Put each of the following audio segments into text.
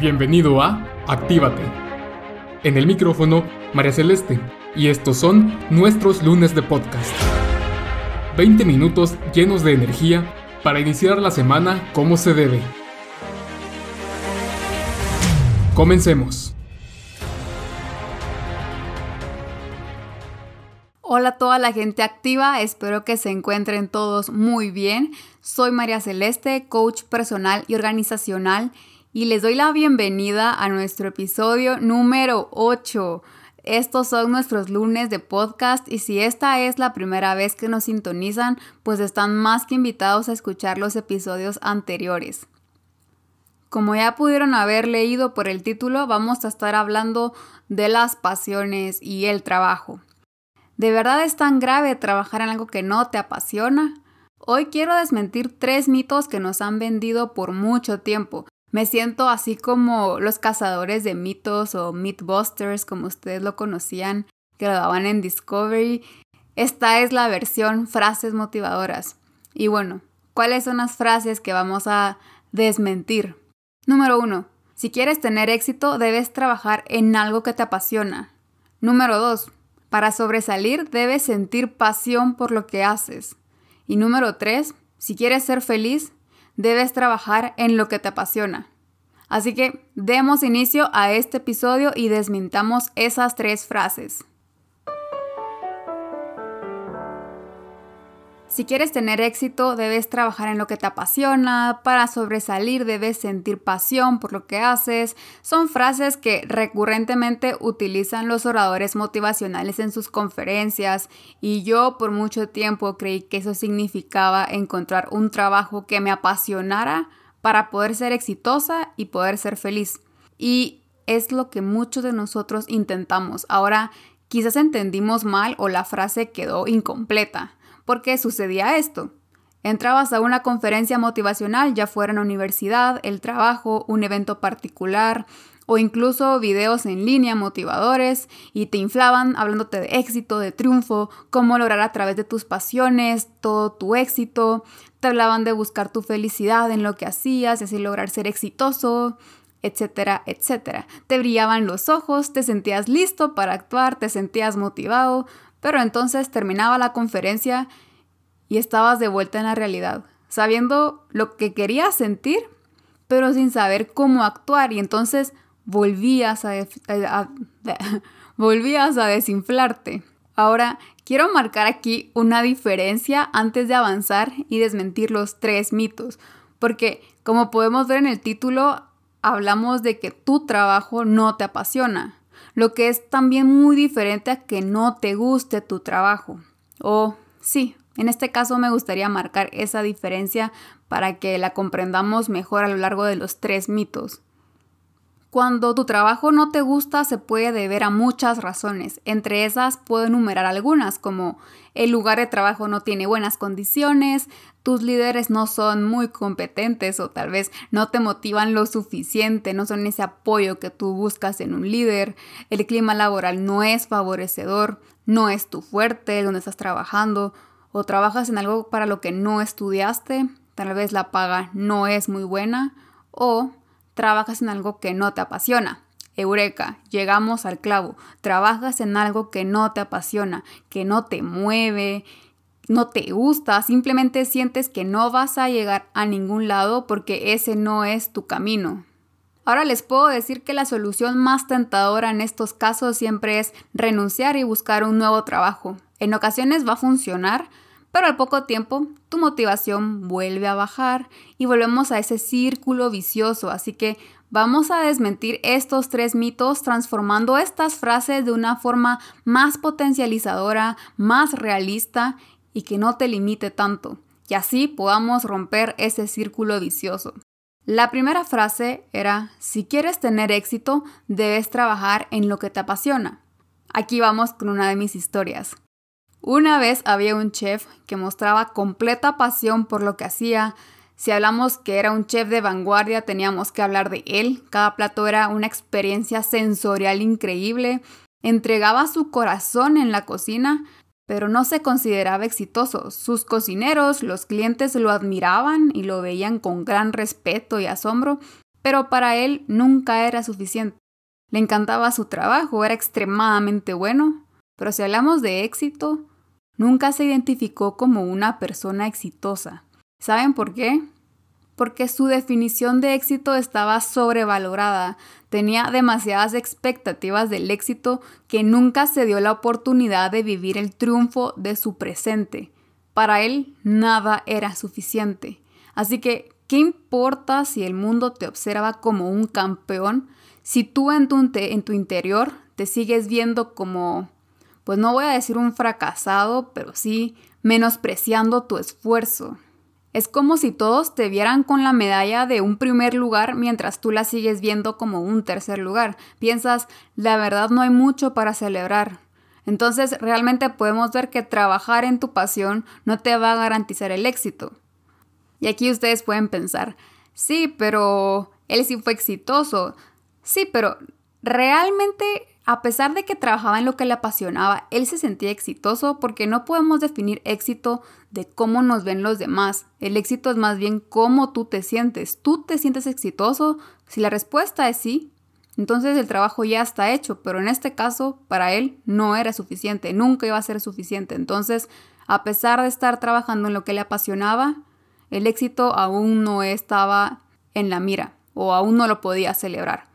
Bienvenido a Actívate. En el micrófono, María Celeste, y estos son nuestros lunes de podcast. 20 minutos llenos de energía para iniciar la semana como se debe. Comencemos. Hola a toda la gente activa, espero que se encuentren todos muy bien. Soy María Celeste, coach personal y organizacional, y les doy la bienvenida a nuestro episodio número 8. Estos son nuestros lunes de podcast y si esta es la primera vez que nos sintonizan, pues están más que invitados a escuchar los episodios anteriores. Como ya pudieron haber leído por el título, vamos a estar hablando de las pasiones y el trabajo. ¿De verdad es tan grave trabajar en algo que no te apasiona? Hoy quiero desmentir tres mitos que nos han vendido por mucho tiempo. Me siento así como los cazadores de mitos o Mythbusters, como ustedes lo conocían, que lo daban en Discovery. Esta es la versión frases motivadoras. Y bueno, ¿cuáles son las frases que vamos a desmentir? Número uno, si quieres tener éxito, debes trabajar en algo que te apasiona. Número dos, para sobresalir debes sentir pasión por lo que haces. Y número tres, si quieres ser feliz, debes trabajar en lo que te apasiona. Así que demos inicio a este episodio y desmintamos esas tres frases. Si quieres tener éxito, debes trabajar en lo que te apasiona, para sobresalir debes sentir pasión por lo que haces. Son frases que recurrentemente utilizan los oradores motivacionales en sus conferencias y yo por mucho tiempo creí que eso significaba encontrar un trabajo que me apasionara para poder ser exitosa y poder ser feliz. Y es lo que muchos de nosotros intentamos. Ahora, quizás entendimos mal o la frase quedó incompleta. ¿Por qué sucedía esto? Entrabas a una conferencia motivacional, ya fuera en la universidad, el trabajo, un evento particular o incluso videos en línea motivadores y te inflaban hablándote de éxito, de triunfo, cómo lograr a través de tus pasiones todo tu éxito, te hablaban de buscar tu felicidad en lo que hacías y así lograr ser exitoso, etcétera, etcétera. Te brillaban los ojos, te sentías listo para actuar, te sentías motivado, pero entonces terminaba la conferencia y estabas de vuelta en la realidad, sabiendo lo que querías sentir, pero sin saber cómo actuar y entonces volvías a, volvías a desinflarte. Ahora, quiero marcar aquí una diferencia antes de avanzar y desmentir los tres mitos, porque como podemos ver en el título, hablamos de que tu trabajo no te apasiona lo que es también muy diferente a que no te guste tu trabajo. O sí, en este caso me gustaría marcar esa diferencia para que la comprendamos mejor a lo largo de los tres mitos. Cuando tu trabajo no te gusta se puede deber a muchas razones. Entre esas puedo enumerar algunas como el lugar de trabajo no tiene buenas condiciones, tus líderes no son muy competentes o tal vez no te motivan lo suficiente, no son ese apoyo que tú buscas en un líder, el clima laboral no es favorecedor, no es tu fuerte donde estás trabajando o trabajas en algo para lo que no estudiaste, tal vez la paga no es muy buena o trabajas en algo que no te apasiona. Eureka, llegamos al clavo. Trabajas en algo que no te apasiona, que no te mueve, no te gusta, simplemente sientes que no vas a llegar a ningún lado porque ese no es tu camino. Ahora les puedo decir que la solución más tentadora en estos casos siempre es renunciar y buscar un nuevo trabajo. En ocasiones va a funcionar, pero al poco tiempo tu motivación vuelve a bajar y volvemos a ese círculo vicioso. Así que vamos a desmentir estos tres mitos transformando estas frases de una forma más potencializadora, más realista y que no te limite tanto. Y así podamos romper ese círculo vicioso. La primera frase era, si quieres tener éxito, debes trabajar en lo que te apasiona. Aquí vamos con una de mis historias. Una vez había un chef que mostraba completa pasión por lo que hacía. Si hablamos que era un chef de vanguardia, teníamos que hablar de él. Cada plato era una experiencia sensorial increíble. Entregaba su corazón en la cocina, pero no se consideraba exitoso. Sus cocineros, los clientes lo admiraban y lo veían con gran respeto y asombro, pero para él nunca era suficiente. Le encantaba su trabajo, era extremadamente bueno, pero si hablamos de éxito, nunca se identificó como una persona exitosa. ¿Saben por qué? Porque su definición de éxito estaba sobrevalorada, tenía demasiadas expectativas del éxito que nunca se dio la oportunidad de vivir el triunfo de su presente. Para él nada era suficiente. Así que, ¿qué importa si el mundo te observa como un campeón si tú en tu, en tu interior te sigues viendo como, pues no voy a decir un fracasado, pero sí menospreciando tu esfuerzo? Es como si todos te vieran con la medalla de un primer lugar mientras tú la sigues viendo como un tercer lugar. Piensas, la verdad no hay mucho para celebrar. Entonces realmente podemos ver que trabajar en tu pasión no te va a garantizar el éxito. Y aquí ustedes pueden pensar, sí, pero él sí fue exitoso. Sí, pero realmente, a pesar de que trabajaba en lo que le apasionaba, él se sentía exitoso porque no podemos definir éxito de cómo nos ven los demás. El éxito es más bien cómo tú te sientes. ¿Tú te sientes exitoso? Si la respuesta es sí, entonces el trabajo ya está hecho, pero en este caso para él no era suficiente, nunca iba a ser suficiente. Entonces, a pesar de estar trabajando en lo que le apasionaba, el éxito aún no estaba en la mira o aún no lo podía celebrar.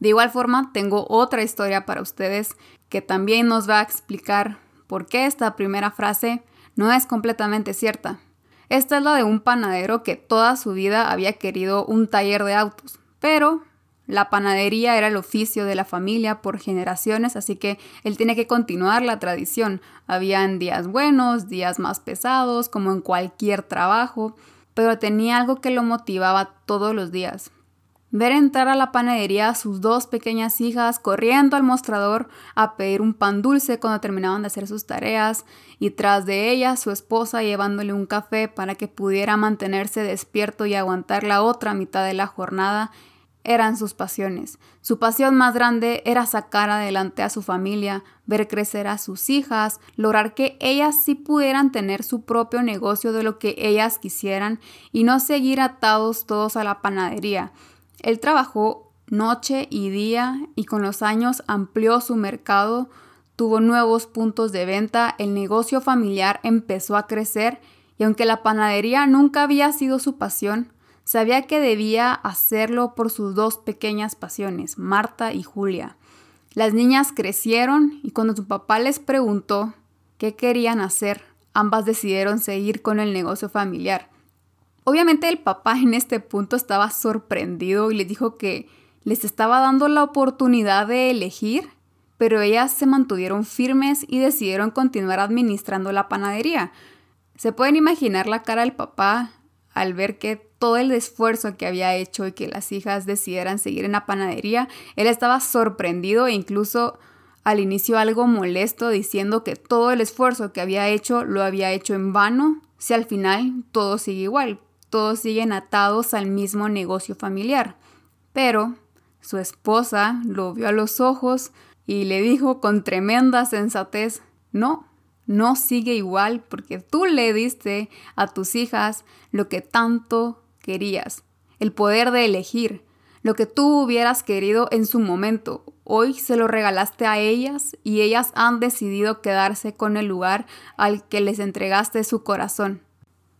De igual forma, tengo otra historia para ustedes que también nos va a explicar por qué esta primera frase no es completamente cierta. Esta es la de un panadero que toda su vida había querido un taller de autos, pero la panadería era el oficio de la familia por generaciones, así que él tiene que continuar la tradición. Habían días buenos, días más pesados, como en cualquier trabajo, pero tenía algo que lo motivaba todos los días. Ver entrar a la panadería a sus dos pequeñas hijas corriendo al mostrador a pedir un pan dulce cuando terminaban de hacer sus tareas y tras de ella su esposa llevándole un café para que pudiera mantenerse despierto y aguantar la otra mitad de la jornada eran sus pasiones. Su pasión más grande era sacar adelante a su familia, ver crecer a sus hijas, lograr que ellas sí pudieran tener su propio negocio de lo que ellas quisieran y no seguir atados todos a la panadería él trabajó noche y día y con los años amplió su mercado, tuvo nuevos puntos de venta, el negocio familiar empezó a crecer y aunque la panadería nunca había sido su pasión, sabía que debía hacerlo por sus dos pequeñas pasiones, Marta y Julia. Las niñas crecieron y cuando su papá les preguntó qué querían hacer, ambas decidieron seguir con el negocio familiar. Obviamente el papá en este punto estaba sorprendido y les dijo que les estaba dando la oportunidad de elegir, pero ellas se mantuvieron firmes y decidieron continuar administrando la panadería. Se pueden imaginar la cara del papá al ver que todo el esfuerzo que había hecho y que las hijas decidieran seguir en la panadería, él estaba sorprendido e incluso al inicio algo molesto diciendo que todo el esfuerzo que había hecho lo había hecho en vano, si al final todo sigue igual, todos siguen atados al mismo negocio familiar. Pero su esposa lo vio a los ojos y le dijo con tremenda sensatez, no, no sigue igual porque tú le diste a tus hijas lo que tanto querías, el poder de elegir, lo que tú hubieras querido en su momento. Hoy se lo regalaste a ellas y ellas han decidido quedarse con el lugar al que les entregaste su corazón.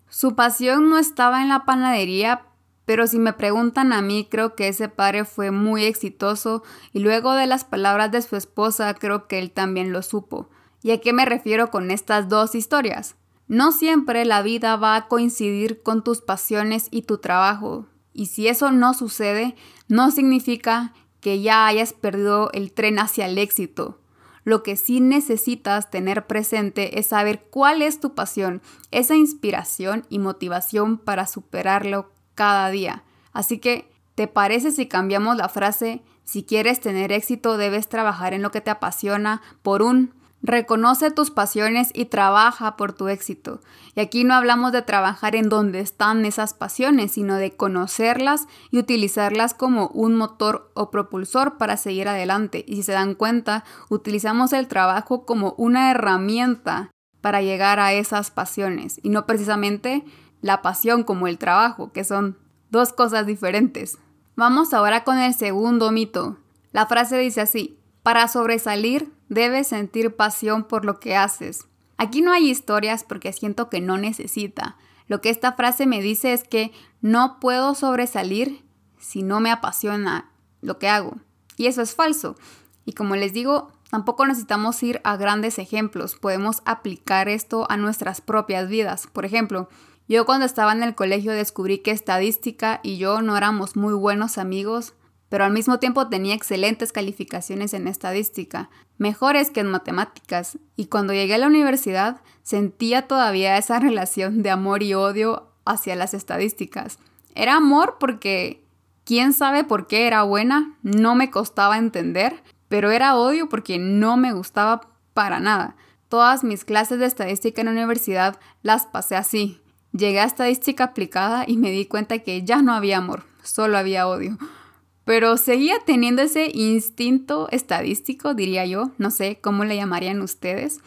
Su pasión no estaba en la panadería, pero si me preguntan a mí, creo que ese padre fue muy exitoso y luego de las palabras de su esposa, creo que él también lo supo. ¿Y a qué me refiero con estas dos historias? No siempre la vida va a coincidir con tus pasiones y tu trabajo, y si eso no sucede, no significa que ya hayas perdido el tren hacia el éxito. Lo que sí necesitas tener presente es saber cuál es tu pasión, esa inspiración y motivación para superarlo cada día. Así que, ¿te parece si cambiamos la frase? Si quieres tener éxito, debes trabajar en lo que te apasiona por un Reconoce tus pasiones y trabaja por tu éxito. Y aquí no hablamos de trabajar en donde están esas pasiones, sino de conocerlas y utilizarlas como un motor o propulsor para seguir adelante. Y si se dan cuenta, utilizamos el trabajo como una herramienta para llegar a esas pasiones y no precisamente la pasión como el trabajo, que son dos cosas diferentes. Vamos ahora con el segundo mito. La frase dice así, para sobresalir debes sentir pasión por lo que haces. Aquí no hay historias porque siento que no necesita. Lo que esta frase me dice es que no puedo sobresalir si no me apasiona lo que hago. Y eso es falso. Y como les digo, tampoco necesitamos ir a grandes ejemplos. Podemos aplicar esto a nuestras propias vidas. Por ejemplo, yo cuando estaba en el colegio descubrí que estadística y yo no éramos muy buenos amigos pero al mismo tiempo tenía excelentes calificaciones en estadística, mejores que en matemáticas, y cuando llegué a la universidad sentía todavía esa relación de amor y odio hacia las estadísticas. Era amor porque quién sabe por qué era buena, no me costaba entender, pero era odio porque no me gustaba para nada. Todas mis clases de estadística en la universidad las pasé así. Llegué a estadística aplicada y me di cuenta que ya no había amor, solo había odio pero seguía teniendo ese instinto estadístico, diría yo, no sé cómo le llamarían ustedes,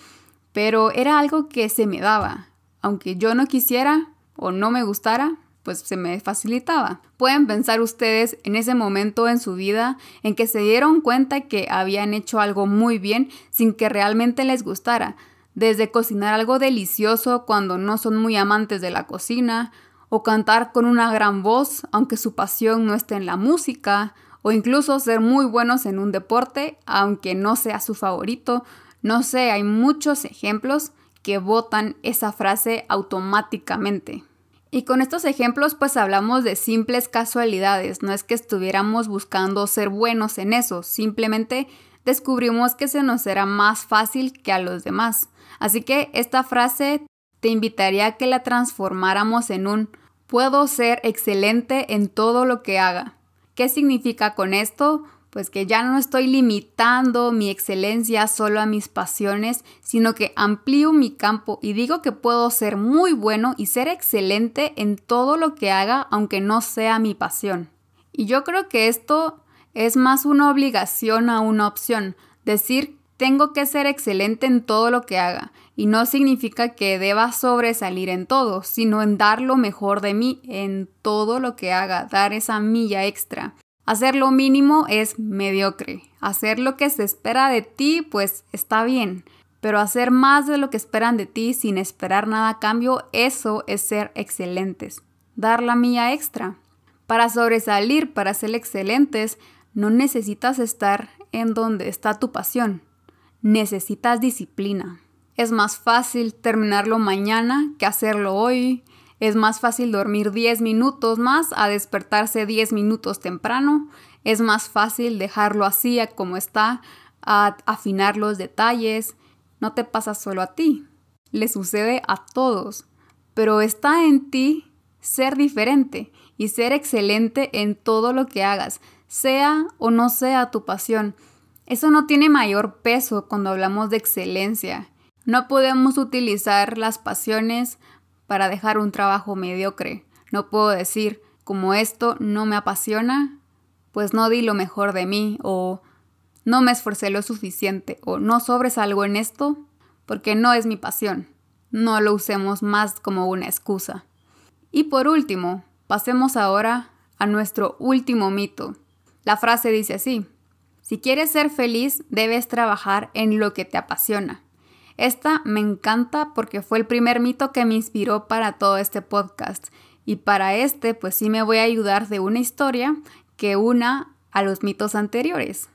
pero era algo que se me daba, aunque yo no quisiera o no me gustara, pues se me facilitaba. Pueden pensar ustedes en ese momento en su vida en que se dieron cuenta que habían hecho algo muy bien sin que realmente les gustara, desde cocinar algo delicioso cuando no son muy amantes de la cocina, o cantar con una gran voz, aunque su pasión no esté en la música, o incluso ser muy buenos en un deporte, aunque no sea su favorito. No sé, hay muchos ejemplos que votan esa frase automáticamente. Y con estos ejemplos pues hablamos de simples casualidades, no es que estuviéramos buscando ser buenos en eso, simplemente descubrimos que se nos era más fácil que a los demás. Así que esta frase te invitaría a que la transformáramos en un puedo ser excelente en todo lo que haga. ¿Qué significa con esto? Pues que ya no estoy limitando mi excelencia solo a mis pasiones, sino que amplío mi campo y digo que puedo ser muy bueno y ser excelente en todo lo que haga, aunque no sea mi pasión. Y yo creo que esto es más una obligación a una opción, decir tengo que ser excelente en todo lo que haga, y no significa que deba sobresalir en todo, sino en dar lo mejor de mí en todo lo que haga, dar esa milla extra. Hacer lo mínimo es mediocre. Hacer lo que se espera de ti, pues está bien. Pero hacer más de lo que esperan de ti sin esperar nada a cambio, eso es ser excelentes. Dar la milla extra. Para sobresalir, para ser excelentes, no necesitas estar en donde está tu pasión necesitas disciplina. Es más fácil terminarlo mañana que hacerlo hoy. Es más fácil dormir 10 minutos más a despertarse 10 minutos temprano. Es más fácil dejarlo así como está, a afinar los detalles. No te pasa solo a ti, le sucede a todos. Pero está en ti ser diferente y ser excelente en todo lo que hagas, sea o no sea tu pasión. Eso no tiene mayor peso cuando hablamos de excelencia. No podemos utilizar las pasiones para dejar un trabajo mediocre. No puedo decir, como esto no me apasiona, pues no di lo mejor de mí o no me esforcé lo suficiente o no sobresalgo en esto porque no es mi pasión. No lo usemos más como una excusa. Y por último, pasemos ahora a nuestro último mito. La frase dice así, si quieres ser feliz, debes trabajar en lo que te apasiona. Esta me encanta porque fue el primer mito que me inspiró para todo este podcast. Y para este, pues sí me voy a ayudar de una historia que una a los mitos anteriores.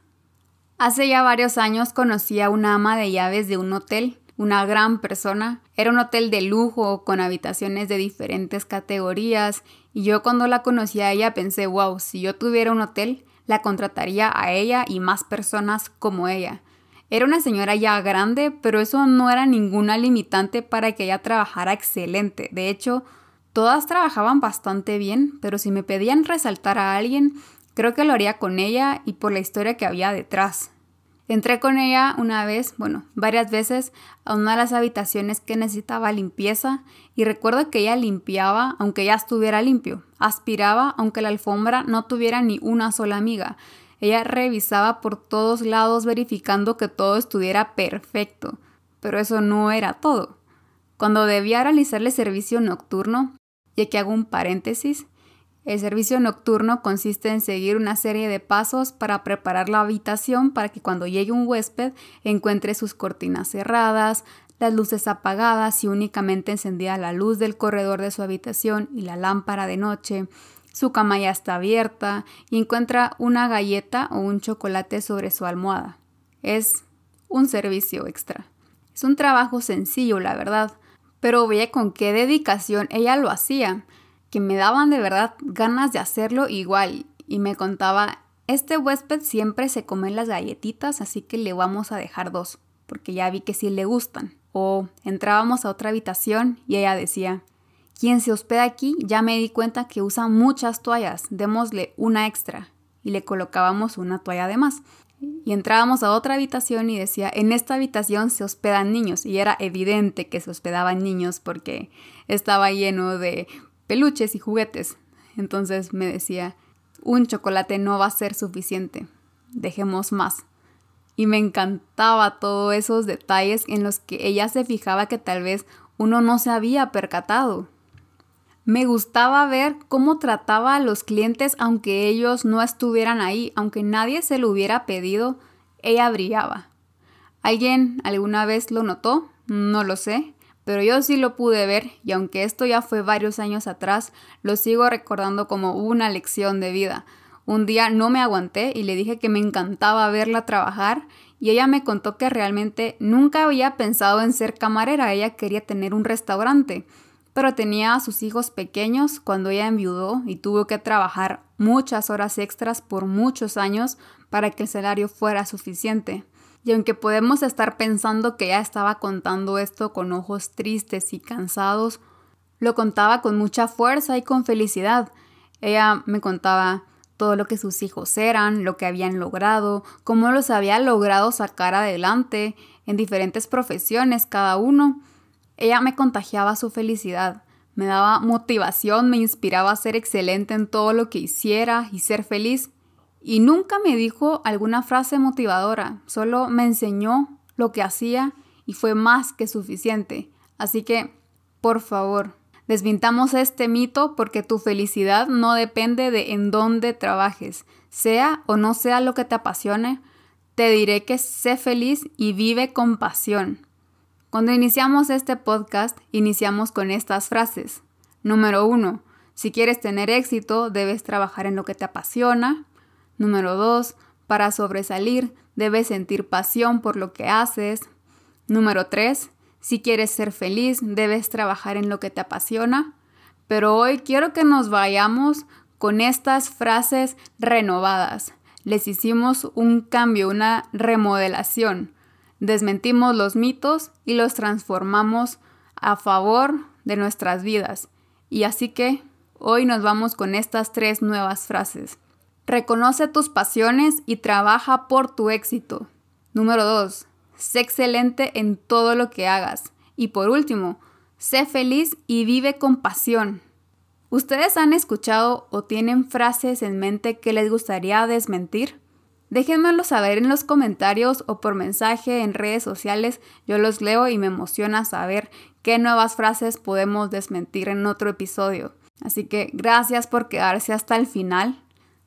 Hace ya varios años conocí a una ama de llaves de un hotel, una gran persona. Era un hotel de lujo con habitaciones de diferentes categorías y yo cuando la conocí a ella pensé, wow, si yo tuviera un hotel, la contrataría a ella y más personas como ella. Era una señora ya grande, pero eso no era ninguna limitante para que ella trabajara excelente. De hecho, todas trabajaban bastante bien, pero si me pedían resaltar a alguien, creo que lo haría con ella y por la historia que había detrás. Entré con ella una vez, bueno, varias veces, a una de las habitaciones que necesitaba limpieza y recuerdo que ella limpiaba aunque ya estuviera limpio, aspiraba aunque la alfombra no tuviera ni una sola amiga. Ella revisaba por todos lados verificando que todo estuviera perfecto, pero eso no era todo. Cuando debía realizarle servicio nocturno, y aquí hago un paréntesis, El servicio nocturno consiste en seguir una serie de pasos para preparar la habitación para que cuando llegue un huésped encuentre sus cortinas cerradas, las luces apagadas y únicamente encendida la luz del corredor de su habitación y la lámpara de noche, su cama ya está abierta y encuentra una galleta o un chocolate sobre su almohada. Es un servicio extra. Es un trabajo sencillo, la verdad, pero veía con qué dedicación ella lo hacía que me daban de verdad ganas de hacerlo igual y me contaba, este huésped siempre se come las galletitas, así que le vamos a dejar dos, porque ya vi que sí le gustan. O entrábamos a otra habitación y ella decía, quien se hospeda aquí ya me di cuenta que usa muchas toallas, démosle una extra y le colocábamos una toalla de más. Y entrábamos a otra habitación y decía, en esta habitación se hospedan niños. Y era evidente que se hospedaban niños porque estaba lleno de peluches y juguetes. Entonces me decía, un chocolate no va a ser suficiente, dejemos más. Y me encantaba todos esos detalles en los que ella se fijaba que tal vez uno no se había percatado. Me gustaba ver cómo trataba a los clientes aunque ellos no estuvieran ahí, aunque nadie se lo hubiera pedido, ella brillaba. ¿Alguien alguna vez lo notó? No lo sé, pero yo sí lo pude ver y aunque esto ya fue varios años atrás, lo sigo recordando como una lección de vida. Un día no me aguanté y le dije que me encantaba verla trabajar y ella me contó que realmente nunca había pensado en ser camarera, ella quería tener un restaurante, pero tenía a sus hijos pequeños cuando ella enviudó y tuvo que trabajar muchas horas extras por muchos años para que el salario fuera suficiente. Y aunque podemos estar pensando que ella estaba contando esto con ojos tristes y cansados, lo contaba con mucha fuerza y con felicidad. Ella me contaba todo lo que sus hijos eran, lo que habían logrado, cómo los había logrado sacar adelante en diferentes profesiones cada uno. Ella me contagiaba su felicidad, me daba motivación, me inspiraba a ser excelente en todo lo que hiciera y ser feliz. Y nunca me dijo alguna frase motivadora, solo me enseñó lo que hacía y fue más que suficiente. Así que, por favor, desvintamos este mito porque tu felicidad no depende de en dónde trabajes, sea o no sea lo que te apasione. Te diré que sé feliz y vive con pasión. Cuando iniciamos este podcast, iniciamos con estas frases. Número uno, si quieres tener éxito, debes trabajar en lo que te apasiona. Número 2. Para sobresalir, debes sentir pasión por lo que haces. Número 3. Si quieres ser feliz, debes trabajar en lo que te apasiona. Pero hoy quiero que nos vayamos con estas frases renovadas. Les hicimos un cambio, una remodelación. Desmentimos los mitos y los transformamos a favor de nuestras vidas. Y así que hoy nos vamos con estas tres nuevas frases. Reconoce tus pasiones y trabaja por tu éxito. Número 2. Sé excelente en todo lo que hagas. Y por último, sé feliz y vive con pasión. ¿Ustedes han escuchado o tienen frases en mente que les gustaría desmentir? Déjenmelo saber en los comentarios o por mensaje en redes sociales. Yo los leo y me emociona saber qué nuevas frases podemos desmentir en otro episodio. Así que gracias por quedarse hasta el final.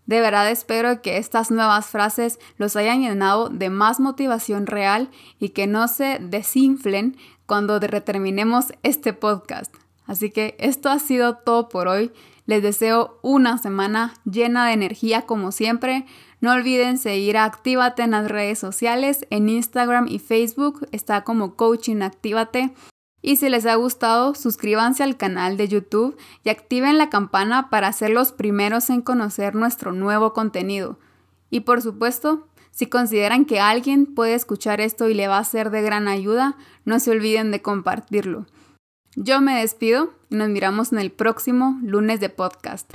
De verdad espero que estas nuevas frases los hayan llenado de más motivación real y que no se desinflen cuando terminemos este podcast. Así que esto ha sido todo por hoy. Les deseo una semana llena de energía como siempre. No olviden seguir a Actívate en las redes sociales, en Instagram y Facebook. Está como Coaching Actívate. Y si les ha gustado, suscríbanse al canal de YouTube y activen la campana para ser los primeros en conocer nuestro nuevo contenido. Y por supuesto, si consideran que alguien puede escuchar esto y le va a ser de gran ayuda, no se olviden de compartirlo. Yo me despido y nos miramos en el próximo lunes de podcast.